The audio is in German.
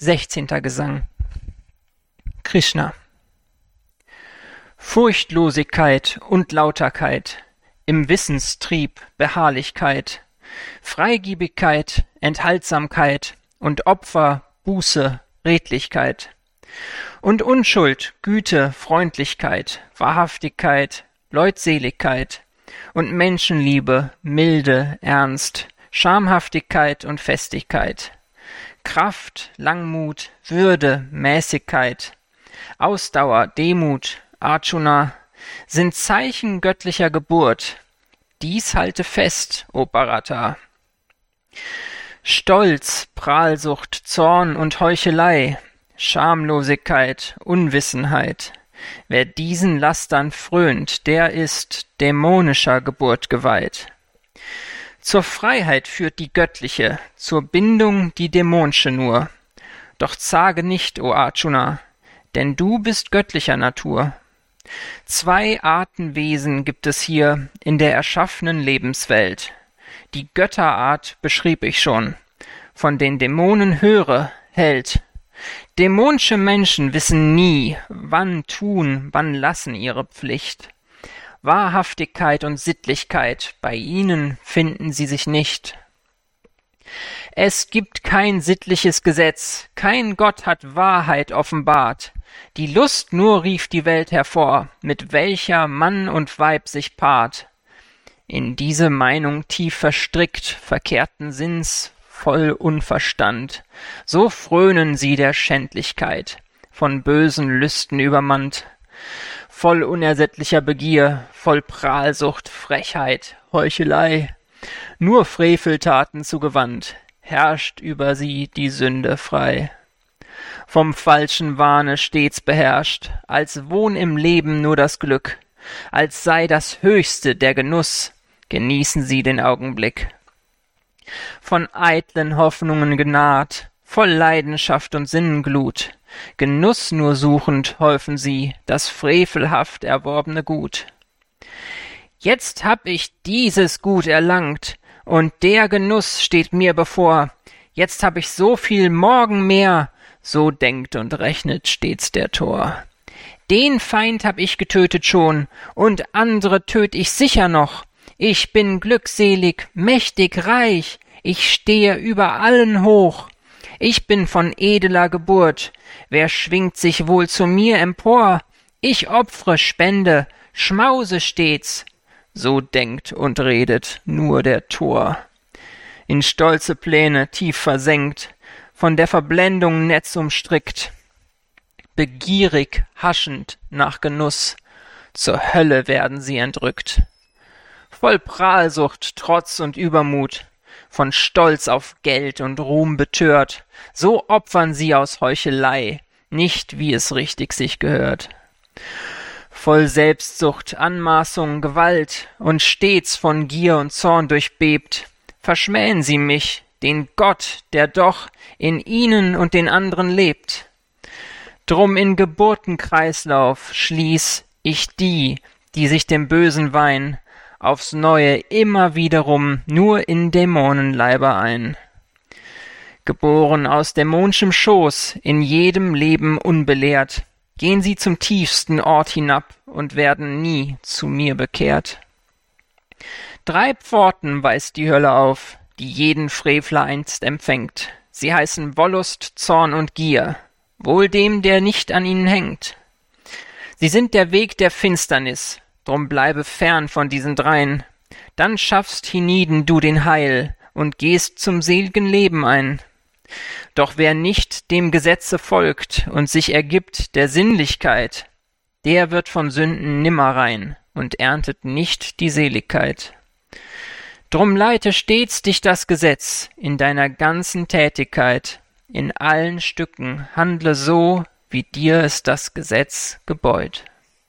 Sechzehnter Gesang. Krishna. Furchtlosigkeit und Lauterkeit, im Wissenstrieb Beharrlichkeit, Freigiebigkeit, Enthaltsamkeit und Opfer, Buße, Redlichkeit. Und Unschuld, Güte, Freundlichkeit, Wahrhaftigkeit, Leutseligkeit und Menschenliebe, Milde, Ernst, Schamhaftigkeit und Festigkeit, Kraft, Langmut, Würde, Mäßigkeit, Ausdauer, Demut, Arjuna, sind Zeichen göttlicher Geburt. Dies halte fest, o Bharata. Stolz, Prahlsucht, Zorn und Heuchelei, Schamlosigkeit, Unwissenheit. Wer diesen Lastern frönt, der ist dämonischer Geburt geweiht. Zur Freiheit führt die göttliche, zur Bindung die dämonsche nur. Doch zage nicht, o Arjuna, denn du bist göttlicher Natur. Zwei Arten Wesen gibt es hier in der erschaffenen Lebenswelt. Die Götterart beschrieb ich schon. Von den Dämonen höre, Held. Dämonische Menschen wissen nie, wann tun, wann lassen ihre Pflicht. Wahrhaftigkeit und Sittlichkeit, bei ihnen finden sie sich nicht. Es gibt kein sittliches Gesetz, kein Gott hat Wahrheit offenbart. Die Lust nur rief die Welt hervor, mit welcher Mann und Weib sich paart. In diese Meinung tief verstrickt, verkehrten Sinns, voll Unverstand, so frönen sie der Schändlichkeit, von bösen Lüsten übermannt, voll unersättlicher Begier, voll Prahlsucht, Frechheit, Heuchelei, nur Freveltaten zugewandt, herrscht über sie die Sünde frei vom falschen Wahne stets beherrscht, als wohn im Leben nur das Glück, als sei das Höchste der Genuss, genießen sie den Augenblick. Von eitlen Hoffnungen genaht, voll Leidenschaft und Sinnenglut, Genuss nur suchend häufen sie das frevelhaft erworbene Gut. Jetzt hab ich dieses Gut erlangt, und der Genuss steht mir bevor, jetzt hab ich so viel morgen mehr, so denkt und rechnet stets der Tor. Den Feind hab ich getötet schon, und andere töt ich sicher noch. Ich bin glückselig, mächtig, reich, ich stehe über allen hoch. Ich bin von edler Geburt, wer schwingt sich wohl zu mir empor? Ich opfre, spende, schmause stets, so denkt und redet nur der Tor. In stolze Pläne tief versenkt, von der Verblendung Netz umstrickt, begierig haschend nach Genuss, zur Hölle werden sie entrückt. Voll Prahlsucht, Trotz und Übermut, von Stolz auf Geld und Ruhm betört, so opfern sie aus Heuchelei, nicht wie es richtig sich gehört. Voll Selbstsucht, Anmaßung, Gewalt und stets von Gier und Zorn durchbebt, verschmähen sie mich, den Gott, der doch in ihnen und den anderen lebt. Drum in Geburtenkreislauf schließ ich die, die sich dem bösen Wein aufs Neue immer wiederum nur in Dämonenleiber ein. Geboren aus dämonschem Schoß, in jedem Leben unbelehrt, gehen sie zum tiefsten Ort hinab und werden nie zu mir bekehrt. Drei Pforten weist die Hölle auf, die jeden Frevler einst empfängt. Sie heißen Wollust, Zorn und Gier, wohl dem, der nicht an ihnen hängt. Sie sind der Weg der Finsternis, drum bleibe fern von diesen dreien. Dann schaffst hienieden du den Heil und gehst zum sel'gen Leben ein. Doch wer nicht dem Gesetze folgt und sich ergibt der Sinnlichkeit, der wird von Sünden nimmer rein und erntet nicht die Seligkeit. Drum leite stets dich das Gesetz in deiner ganzen Tätigkeit, in allen Stücken handle so, wie dir es das Gesetz gebeut.